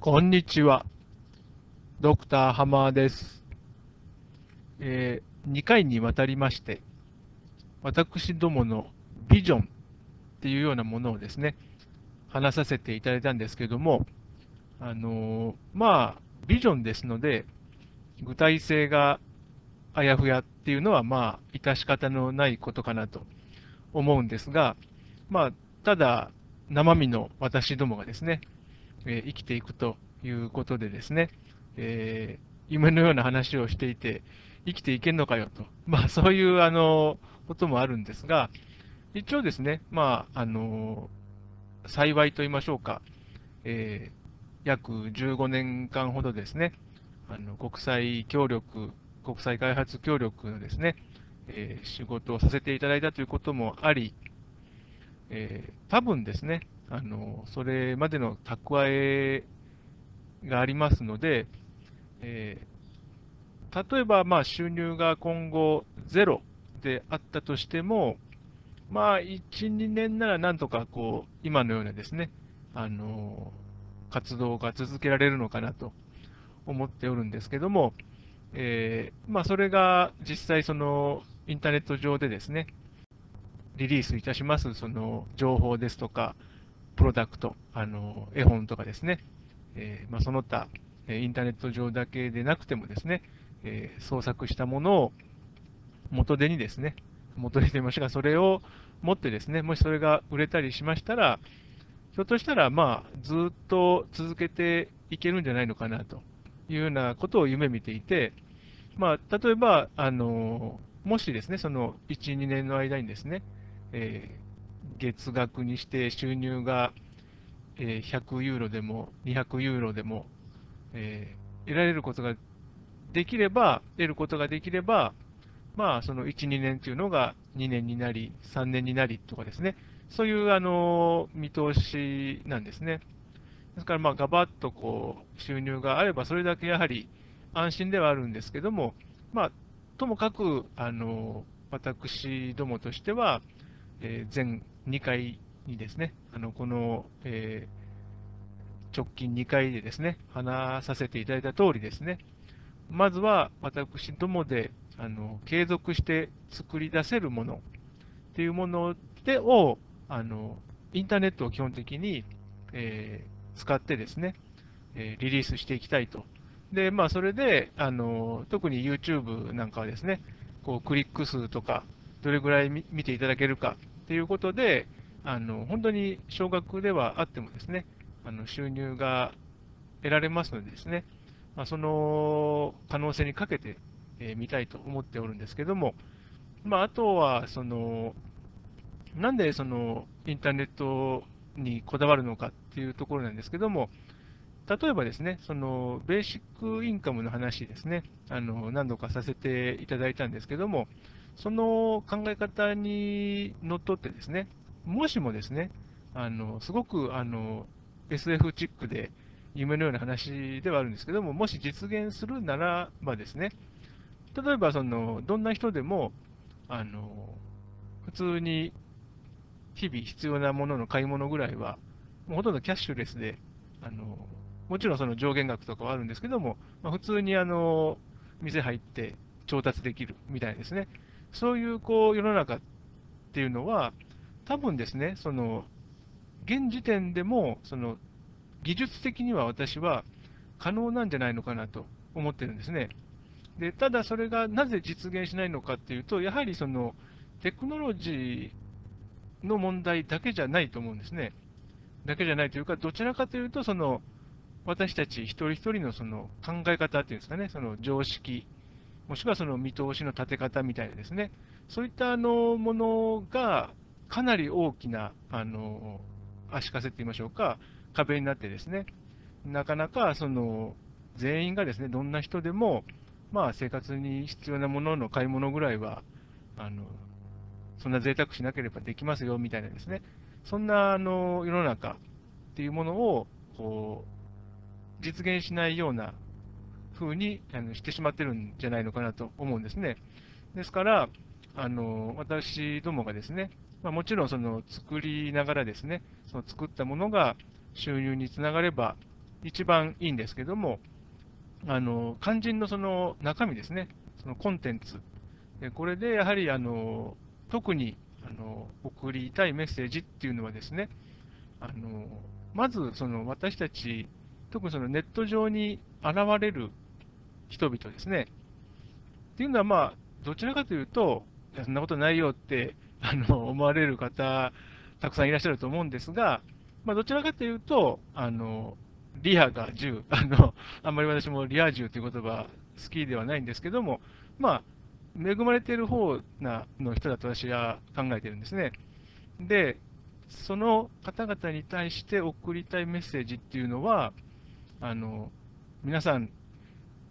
こんにちは。ドクターハマーです。え2回にわたりまして、私どものビジョンっていうようなものをですね、話させていただいたんですけども、あのーまあ、ビジョンですので、具体性があやふやっていうのは、まあ、致し方のないことかなと思うんですが、まあ、ただ、生身の私どもがですね、えー生きていくということでですね、えー夢のような話をしていて、生きていけんのかよと、まあ、そういうあのこともあるんですが、一応ですね、まあ、あの幸いと言いましょうか、えー約15年間ほどですね、あの国際協力、国際開発協力のですね、えー仕事をさせていただいたということもあり、えー多分ですね、あのそれまでの蓄えがありますので、えー例えばまあ収入が今後ゼロであったとしても、まあ、1、2年ならなんとかこう今のようなですね、あの活動が続けられるのかなと思っておるんですけども、えーまあ、それが実際、そのインターネット上でですね、リリースいたしますその情報ですとか、プロダクト、あの絵本とかですね、えーまあ、その他、インターネット上だけでなくてもですね、えー創作したものを元手にですね、元手にと言いましょうか、それを持ってですね、もしそれが売れたりしましたら、ひょっとしたら、まあ、ずっと続けていけるんじゃないのかなというようなことを夢見ていて、まあ、例えば、あのもしですね、その1、2年の間にですね、えー月額にして収入が、えー100ユーロでも200ユーロでも、え得られることができれば、得ることができれば、まあ、その1、2年というのが2年になり、3年になりとかですね、そういうあの見通しなんですね。ですから、まあ、ガバッとこう収入があれば、それだけやはり安心ではあるんですけども、まあ、ともかく、あの私どもとしては、え全2回にですね、あのこの、えー直近2回でですね、話させていただいた通りですね、まずは私どもであの継続して作り出せるものっていうものでをあのインターネットを基本的に、えー使ってですね、えーリリースしていきたいと。で、まあ、それであの特に YouTube なんかはですね、こうクリック数とか、どれぐらい見見ていただけるかていうことで、あの本当に少額ではあってもですね、あの収入が得られますのでですね、まあ、その可能性にかけて、えー見たいと思っておるんですけども、まあ、あとはその、なんでそのインターネットにこだわるのかっていうところなんですけども、例えばですね、そのベーシックインカムの話ですね、あの何度かさせていただいたんですけども、その考え方にのっとってですね、もしもですね、あのすごくあの SF チックで夢のような話ではあるんですけども、もし実現するならばですね、例えばそのどんな人でもあの普通に日々必要なものの買い物ぐらいは、もうほとんどキャッシュレスで、あのもちろんその上限額とかはあるんですけども、まあ、普通にあの店入って調達できるみたいですね。そういうこう世の中っていうのは、多分ですね、その現時点でもその技術的には私は可能なんじゃないのかなと思ってるんですね。でただ、それがなぜ実現しないのかっていうと、やはりそのテクノロジーの問題だけじゃないと思うんですね。だけじゃないというか、どちらかというと、その私たち一人一人のその考え方っていうんですかね、その常識、もしくはその見通しの立て方みたいなですね、そういったあのものがかなり大きなあの足かせって言いましょうか、壁になってですね、なかなかその全員がですね、どんな人でも、まあ、生活に必要なものの買い物ぐらいは、あのそんな贅沢しなければできますよみたいなですね、そんなあの世の中っていうものをこう実現しないような風にあにしてしまってるんじゃないのかなと思うんですね。ですから、あの私どもがですね、まあ、もちろんその作りながらですね、その作ったものが収入につながれば一番いいんですけども、あの肝心のその中身ですね、そのコンテンツ、これでやはりあの特にあの送りたいメッセージっていうのはですね、あのまずその私たち、特にそのネット上に現れる人々ですね、っていうのは、まあ、どちらかというと、そんなことないよって あの思われる方、たくさんいらっしゃると思うんですが、まあ、どちらかというと、あのリアが10 あの、あんまり私もリア充という言葉好きではないんですけども、まあ、恵まれている方なの人だと私は考えているんですね。で、その方々に対して送りたいメッセージっていうのは、あの皆さん、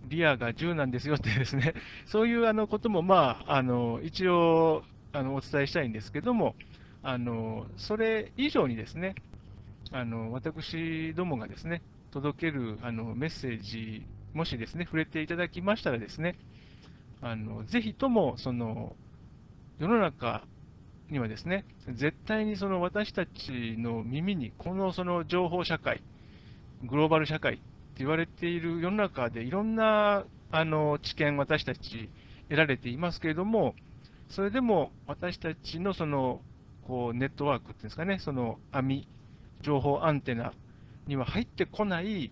リアが10なんですよってですね、そういうあのことも、まあ、あの一応あのお伝えしたいんですけども、あのそれ以上にですね、あの私どもがですね、届けるあのメッセージ、もしですね、触れていただきましたらですね、あのぜひともその世の中にはですね、絶対にその私たちの耳に、このその情報社会、グローバル社会言われている世の中でいろんなあの知見、私たち得られていますけれども、それでも私たちのそのこうネットワークっていうんですかね、その網、情報アンテナには入ってこない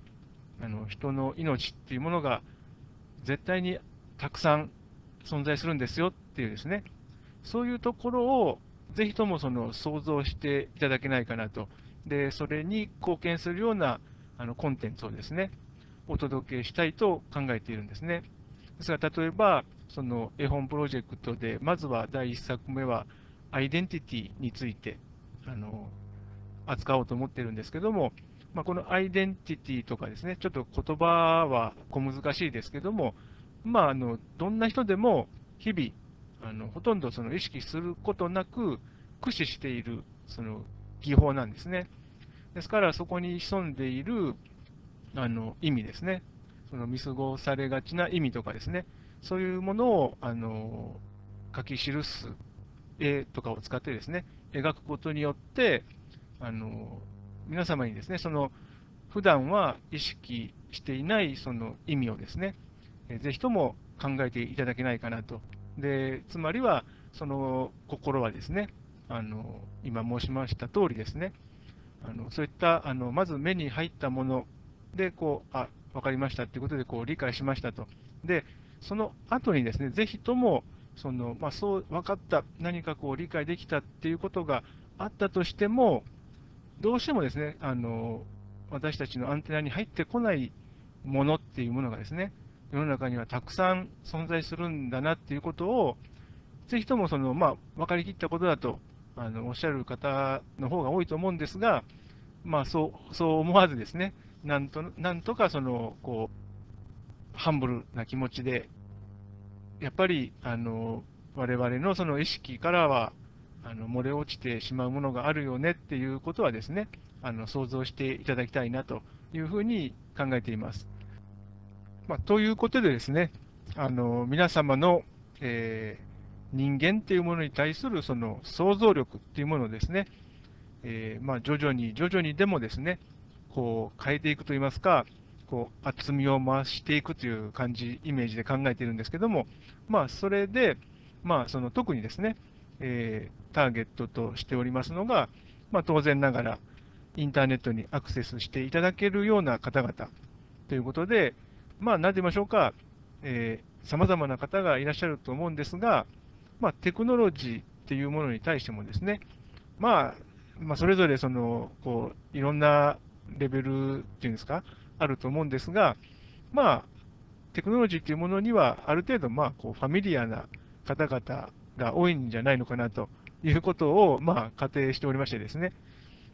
あの人の命っていうものが絶対にたくさん存在するんですよっていうですね、そういうところをぜひともその想像していただけないかなと。で、それに貢献するようなあのコンテンツをですね、お届けしたいと考えているんですね。ですが、例えば、その絵本プロジェクトで、まずは第1作目は、アイデンティティについてあの扱おうと思ってるんですけども、まあ、このアイデンティティとかですね、ちょっと言葉は小難しいですけども、まあ、あのどんな人でも日々、あのほとんどその意識することなく駆使しているその技法なんですね。ですから、そこに潜んでいるあの意味ですね、その見過ごされがちな意味とかですね、そういうものをあの書き記す絵とかを使ってですね、描くことによって、あの皆様にですね、その普段は意識していないその意味をですね、ぜひとも考えていただけないかなと。でつまりは、その心はですね、あの今申しました通りですね、あのそういったあのまず目に入ったもので、こうあ分かりましたということでこう理解しましたと。で、その後にですね、ぜひともその、まあ、そう分かった、何かこう理解できたっていうことがあったとしても、どうしてもですね、あの私たちのアンテナに入ってこないものっていうものがですね、世の中にはたくさん存在するんだなっていうことを、ぜひともその、まあ、分かりきったことだとあのおっしゃる方の方が多いと思うんですが、まあ、そうそう思わずですね、なんとなんとかそのこうハンブルな気持ちで、やっぱりあの我々のその意識からはあの漏れ落ちてしまうものがあるよねっていうことはですね、あの想像していただきたいなというふうに考えています。まあ、ということでですね、あの皆様の、えー、人間っていうものに対するその想像力っていうものをですね、えー、まあ、徐々に徐々にでもですね、こう変えていくといいますか、こう厚みを増していくという感じ、イメージで考えているんですけども、まあ、それで、まあ、その特にですね、えー、ターゲットとしておりますのが、まあ、当然ながらインターネットにアクセスしていただけるような方々ということで、まあ、なんて言いましょうか、さまざまな方がいらっしゃると思うんですが、まあ、テクノロジーっていうものに対してもですね、まあ、まあ、それぞれそのこういろんなレベルっていうんですか、あると思うんですが、まあ、テクノロジーっていうものには、ある程度、まあ、こうファミリアな方々が多いんじゃないのかなということを、まあ、仮定しておりましてですね、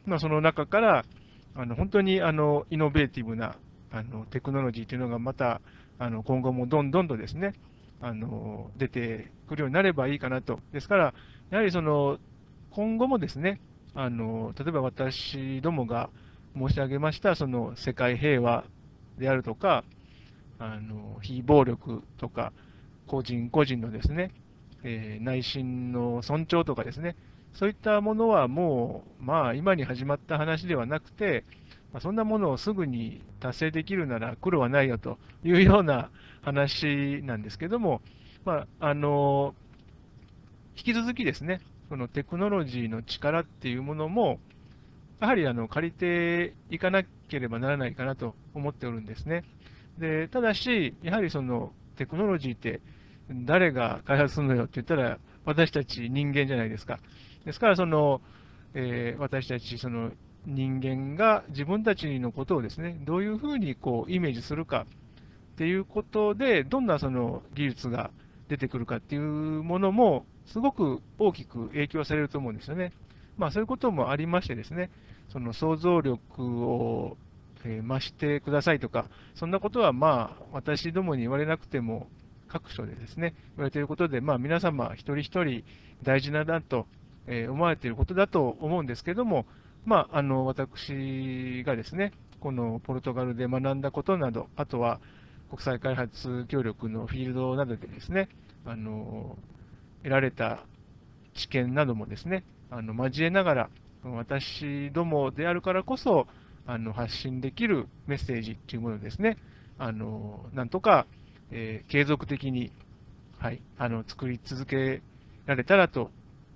まあ、その中から、あの本当にあのイノベーティブなあのテクノロジーというのがまたあの今後もどんどんとですね、あの出てくるようになればいいかなと。ですから、やはりその今後もですね、あの例えば私どもが申し上げましたその世界平和であるとか、あの非暴力とか、個人個人のですね、えー、内心の尊重とかですね、そういったものはもう、まあ、今に始まった話ではなくて、まあ、そんなものをすぐに達成できるなら苦労はないよというような話なんですけども、まあ、あの引き続きですね、そのテクノロジーの力っていうものも、やはりあの借りていかなければならないかなと思っておるんですね。でただし、やはりそのテクノロジーって誰が開発するのよって言ったら、私たち人間じゃないですか。ですから、その、えー、私たちその人間が自分たちのことをですね、どういうふうにこうイメージするかっていうことで、どんなその技術が出てくるかっていうものも、すごく大きく影響されると思うんですよね。まあ、そういうこともありましてですね、その想像力を、増してくださいとか、そんなことはまあ、私どもに言われなくても、各所でですね、言われていることで、まあ、皆様一人一人大事なだと、え思われていることだと思うんですけども、まあ、あの私がですね、このポルトガルで学んだことなど、あとは国際開発協力のフィールドなどでですね、あの得られた知見などもですね、あの交えながら、私どもであるからこそ、あの発信できるメッセージっていうものですね、あのなんとか、えー、継続的に、はい、あの作り続けられたらと、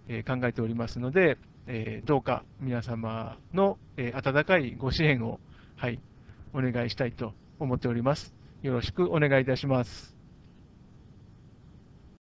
えー、考えておりますので、えー、どうか皆様の、え温かいご支援を、はい、お願いしたいと思っております。よろしくお願いいたします。